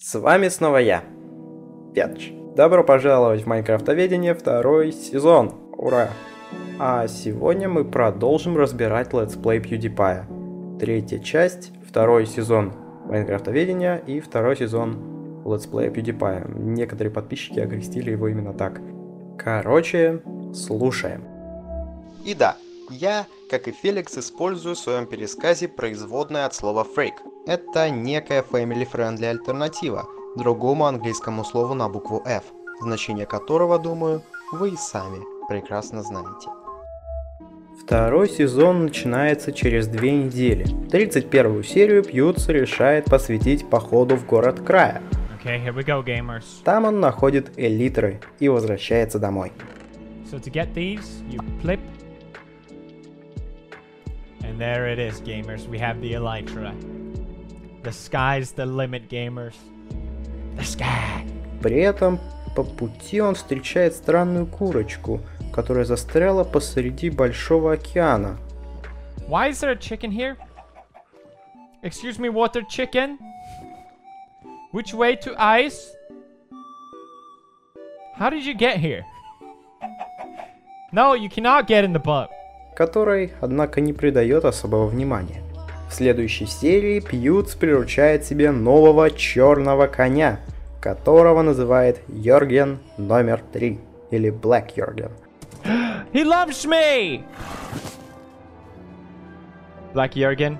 С вами снова я, Петч. Добро пожаловать в Майнкрафтоведение второй сезон. Ура! А сегодня мы продолжим разбирать летсплей PewDiePie. Третья часть, второй сезон Майнкрафтоведения и второй сезон летсплея PewDiePie. Некоторые подписчики окрестили его именно так. Короче, слушаем. И да, я, как и Феликс, использую в своем пересказе производное от слова freak. Это некая family-friendly альтернатива другому английскому слову на букву F, значение которого, думаю, вы и сами прекрасно знаете. Второй сезон начинается через две недели. 31 серию Пьюц решает посвятить походу в город края. Okay, here we go, gamers. Там он находит элитры и возвращается домой. So to get these, you flip. And there it is, gamers. We have the Elytra. The sky's the limit, gamers. The sky. При этом по пути он встречает странную курочку, которая застряла посреди большого океана. Why is there a chicken here? Excuse me, water chicken? Which way to ice? How did you get here? No, you cannot get in the boat. которой, однако, не придает особого внимания. В следующей серии Пьюц приручает себе нового черного коня, которого называет Йорген номер 3 или Black Йорген. He loves me! Black Jurgen.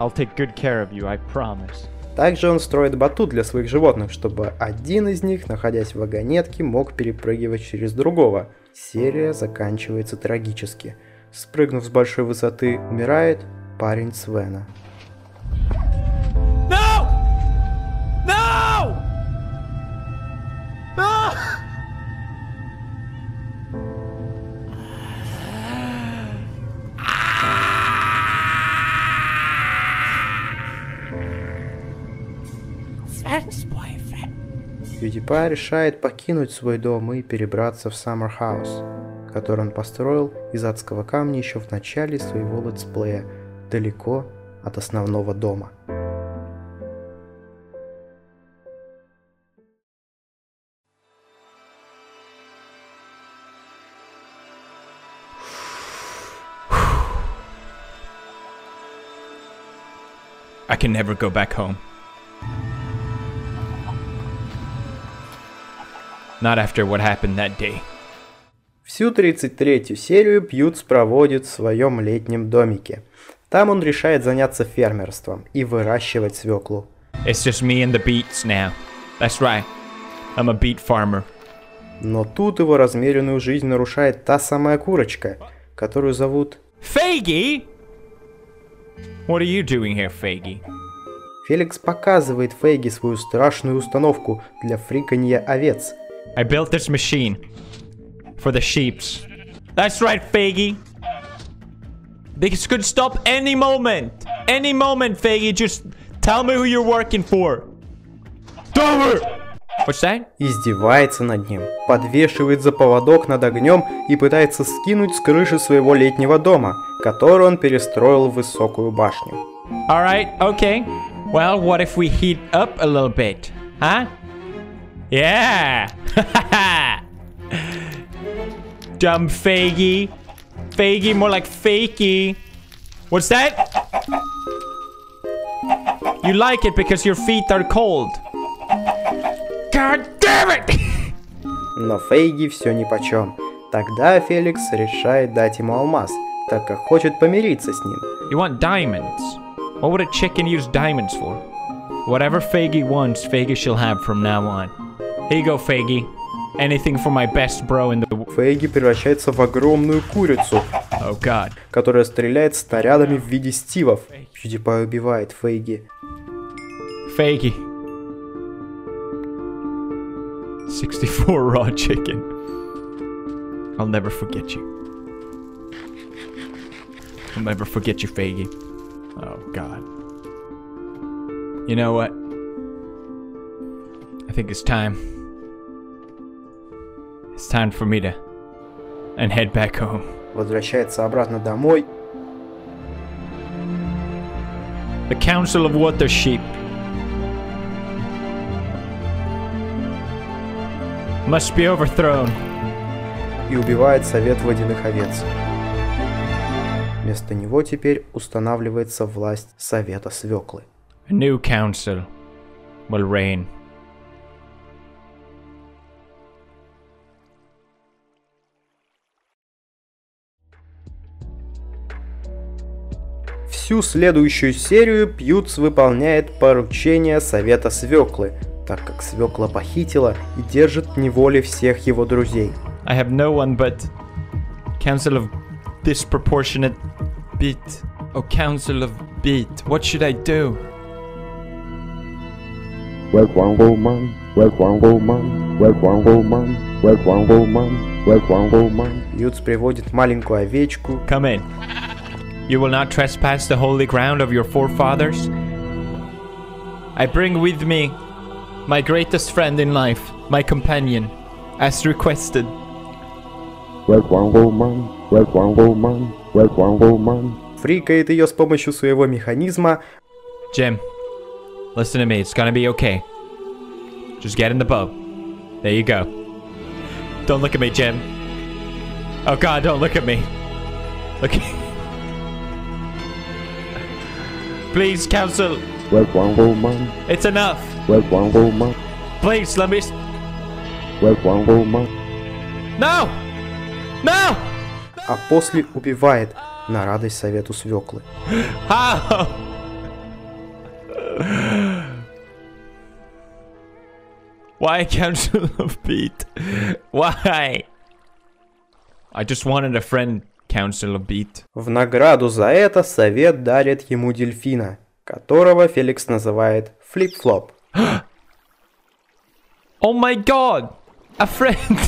I'll take good care of you, I promise. Также он строит батут для своих животных, чтобы один из них, находясь в вагонетке, мог перепрыгивать через другого. Серия заканчивается трагически. Спрыгнув с большой высоты, умирает парень Свена. No! No! No! PewDiePie решает покинуть свой дом и перебраться в House, который он построил из адского камня еще в начале своего летсплея, далеко от основного дома. I can never go back home. Not after what happened that day. Всю 33-ю серию Пьюц проводит в своем летнем домике. Там он решает заняться фермерством и выращивать свеклу. It's just me and the beets now. That's right. I'm a beet farmer. Но тут его размеренную жизнь нарушает та самая курочка, которую зовут... Faggy? What are you doing here, Faggy? Феликс показывает Фейги свою страшную установку для фриканья овец. I built this machine for the sheeps. That's right, Faggy. This could stop any moment. Any moment, Faggy. Just tell me who you're working for. Dover! What's that? Издевается над ним, подвешивает за поводок над огнем и пытается скинуть с крыши своего летнего дома, который он перестроил в высокую башню. Alright, okay. Well, what if we heat up a little bit? Huh? Yeah! Dumb Faggy. Faggy, more like fakey. What's that? You like it because your feet are cold. God damn it! Но Фейги все нипочем. Тогда Феликс решает дать ему алмаз, так как хочет помириться с ним. You want diamonds? What would a chicken use diamonds for? Whatever Faggy wants, Faggy shall have from now on. Here you go, Faggy. Anything for my best bro in the... Фейги превращается в огромную курицу, Oh которая стреляет снарядами в виде стивов. PewDiePie убивает Фейги. Faggy. 64 raw chicken. I'll never forget you. I'll never forget you, Faggy. Oh god. You know what? I think it's time. It's time for me to and head back home. Возвращается обратно домой. The Council of Watership must be overthrown. И убивает совет водяных овец. Вместо него теперь устанавливается власть совета свеклы. A new council will reign. Всю следующую серию Пьюц выполняет поручение Совета Свеклы, так как Свекла похитила и держит в неволе всех его друзей. I have no one but Council of Disproportionate Beat. Oh, Council of Beat. What should I do? One woman? One woman? One woman? One woman? One woman? Пьюц приводит маленькую овечку, Come in. You will not trespass the holy ground of your forefathers. I bring with me my greatest friend in life, my companion, as requested. Where's one woman? Where's one woman? Where's one woman? фрикает ее с помощью своего механизма, Jim, listen to me. It's gonna be okay. Just get in the boat. There you go. Don't look at me, Jim. Oh God, don't look at me. Okay. Please, Council. Where's one woman? It's enough. Where's one woman? Please, let me. s- Where's one woman? No! No! а после убивает на радость Совету Свеклы. How? Why Council of Beat? Why? I just wanted a friend, Council of Beat. В награду за это Совет дарит ему дельфина, которого Феликс называет Флип-Флоп. Oh my god! A friend!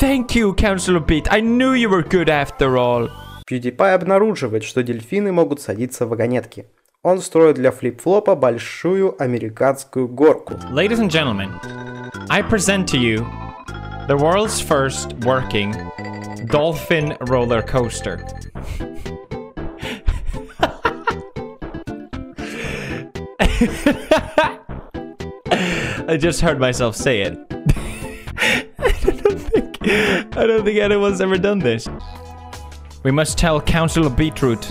Thank you, Council of Beat. I knew you were good after all. PewDiePie обнаруживает, что дельфины могут садиться в вагонетки. Он строит для Флип-Флопа большую американскую горку. Ladies and gentlemen, I present to you the world's first working dolphin roller coaster. I just heard myself say it. I don't think I don't think anyone's ever done this. We must tell Council of Beetroot.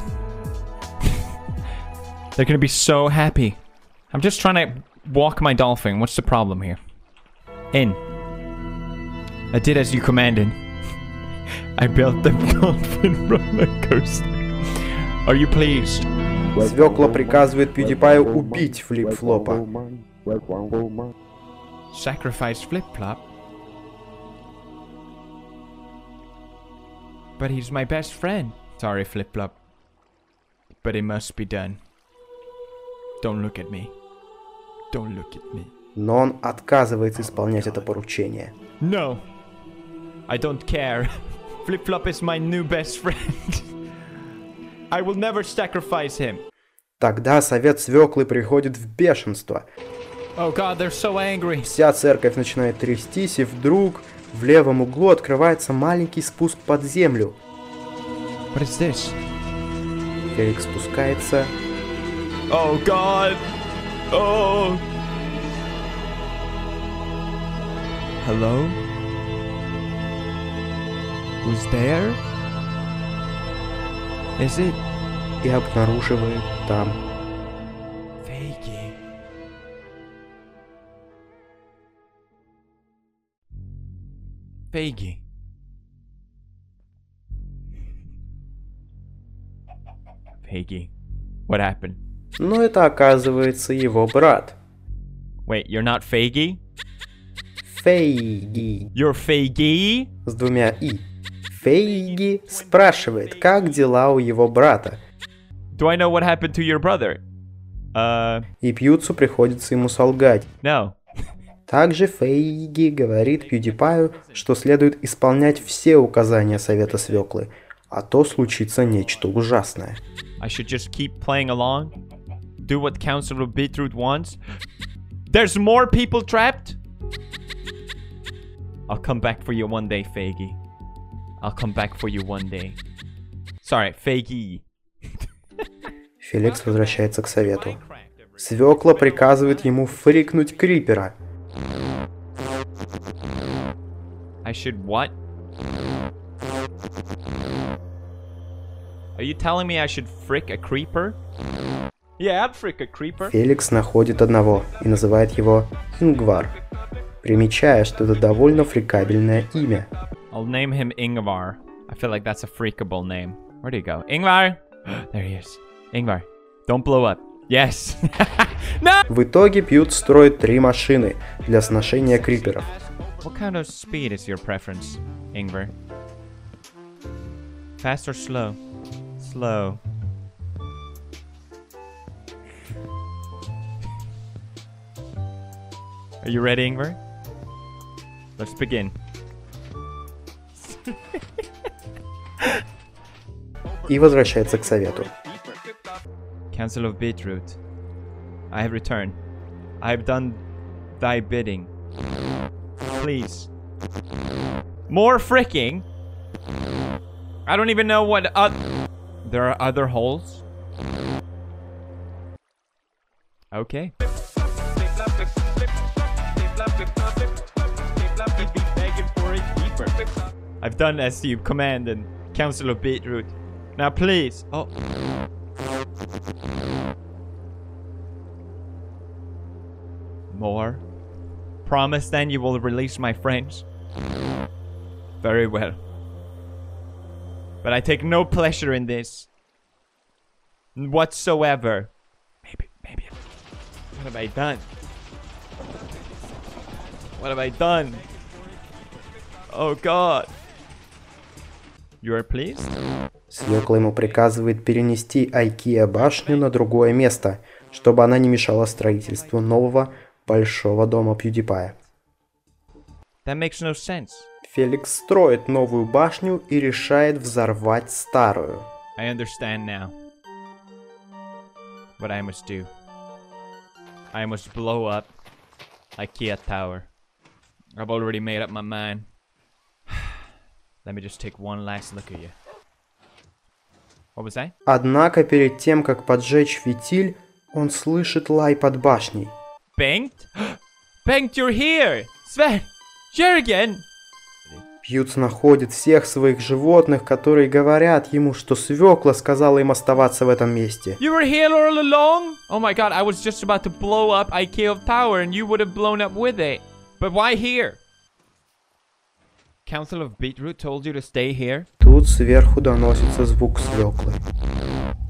They're gonna be so happy. I'm just trying to walk my dolphin. What's the problem here? In. I did as you commanded. I built the dolphin roller coaster. Are you pleased? Свекла приказывает PewDiePie убить Флип-Флопа. woman? Where's one woman? Sacrifice Flip Flop? But he's my best friend. Sorry, Flip Flop. But it must be done. Don't look at me. Don't look at me. Но он отказывается исполнять это поручение. No. I don't care. Flip Flop is my new best friend. I will never sacrifice him. Тогда Совет Свеклы приходит в бешенство. Oh god, they're so angry. Вся церковь начинает трястись, и вдруг в левом углу открывается маленький спуск под землю. What is this? Феликс спускается, Oh god. Oh. Hello? Who's there? Is it и обнаруживает там Fakey? Fakey. Fakey. What happened? Но это оказывается его брат. Wait, you're not Faggy? Фейги You're Faggy? с двумя «и». Фейги спрашивает, как дела у его брата. Do I know what happened to your brother? Uh, И Пьюцу приходится ему солгать. no. Также Фейги говорит PewDiePie, что следует исполнять все указания Совета Свеклы, а то случится нечто ужасное. I should just keep playing along? Do what Councilor Beetroot wants? There's more people trapped? I'll come back for you one day, Faggy. I'll come back for you one day. Sorry, Faggy. Феликс возвращается к Совету. Свекла приказывает ему фрикнуть Крипера. I should what? Are you telling me I should frick a creeper? Yeah, I'd frick a creeper. Феликс находит одного и называет его Ингвар, примечая, что это довольно фрикабельное имя. I'll name him Ingvar. I feel like that's a freakable name. Where'd he go? Ingvar! there he is. Ingvar, don't blow up. Yes. no! В итоге Пьют строит три машины для сношения криперов. What kind of speed is your preference, Ingvar? Fast or slow? Slow. Are you ready, Ingvar? Let's begin. И возвращается к совету. Council of Beetroot. I have returned. I have done thy bidding. Please. More fricking? I don't even know what oth- There are other holes? Okay. I've done as you commanded, Council of Beetroot. Now please. Oh. More? Promise then you will release my friends? Very well. But I take no pleasure in this. Whatsoever. Maybe, maybe. What have I done? What have I done? Oh god. You are pleased? Свекла ему приказывает перенести Айкия башню на другое место, чтобы она не мешала строительству нового большого дома PewDiePie. That makes no sense. Феликс строит новую башню и решает взорвать старую. I understand now. What I must do. I must blow up IKEA Tower. I've already made up my mind. Let me just take one last look at you. What was that? Однако перед тем, как поджечь фитиль, он слышит лай под башней. Bengt? Bengt, you're here! Sven! Jürgen! Пьюц находит всех своих животных, которые говорят ему, что свекла сказала им оставаться в этом месте. You were here all along? Oh my god, I was just about to blow up IKEA Tower and you would have blown up with it. But why here? Council of Beetroot told you to stay here? Тут сверху доносится звук свеклы.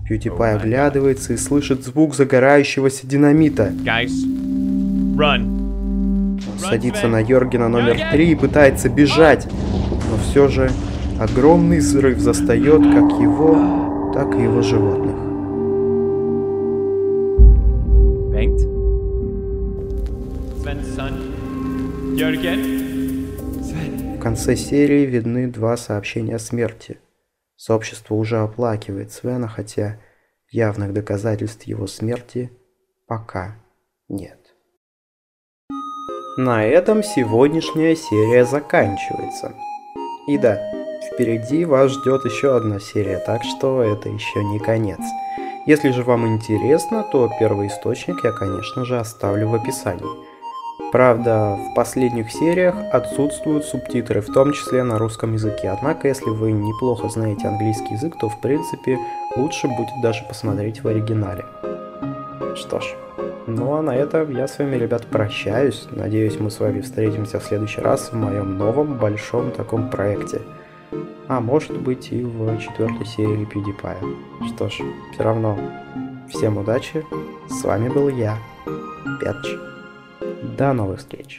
PewDiePie оглядывается и слышит звук загорающегося динамита. Guys, run. Он садится на Йоргена номер три и пытается бежать, но все же огромный взрыв застает как его, так и его животных. Bengt? Sven's son? Jürgen? Конце серии видны два сообщения о смерти. Сообщество уже оплакивает Свена, хотя явных доказательств его смерти пока нет. На этом сегодняшняя серия заканчивается. И да, впереди вас ждет еще одна серия, так что это еще не конец. Если же вам интересно, то первый источник я, конечно же, оставлю в описании. Правда, в последних сериях отсутствуют субтитры, в том числе на русском языке. Однако, если вы неплохо знаете английский язык, то, в принципе, лучше будет даже посмотреть в оригинале. Что ж, ну а на этом я с вами, ребят, прощаюсь. Надеюсь, мы с вами встретимся в следующий раз в моем новом большом таком проекте. А может быть и в четвертой серии PewDiePie. Что ж, все равно, всем удачи. С вами был я, Петч. До новых встреч.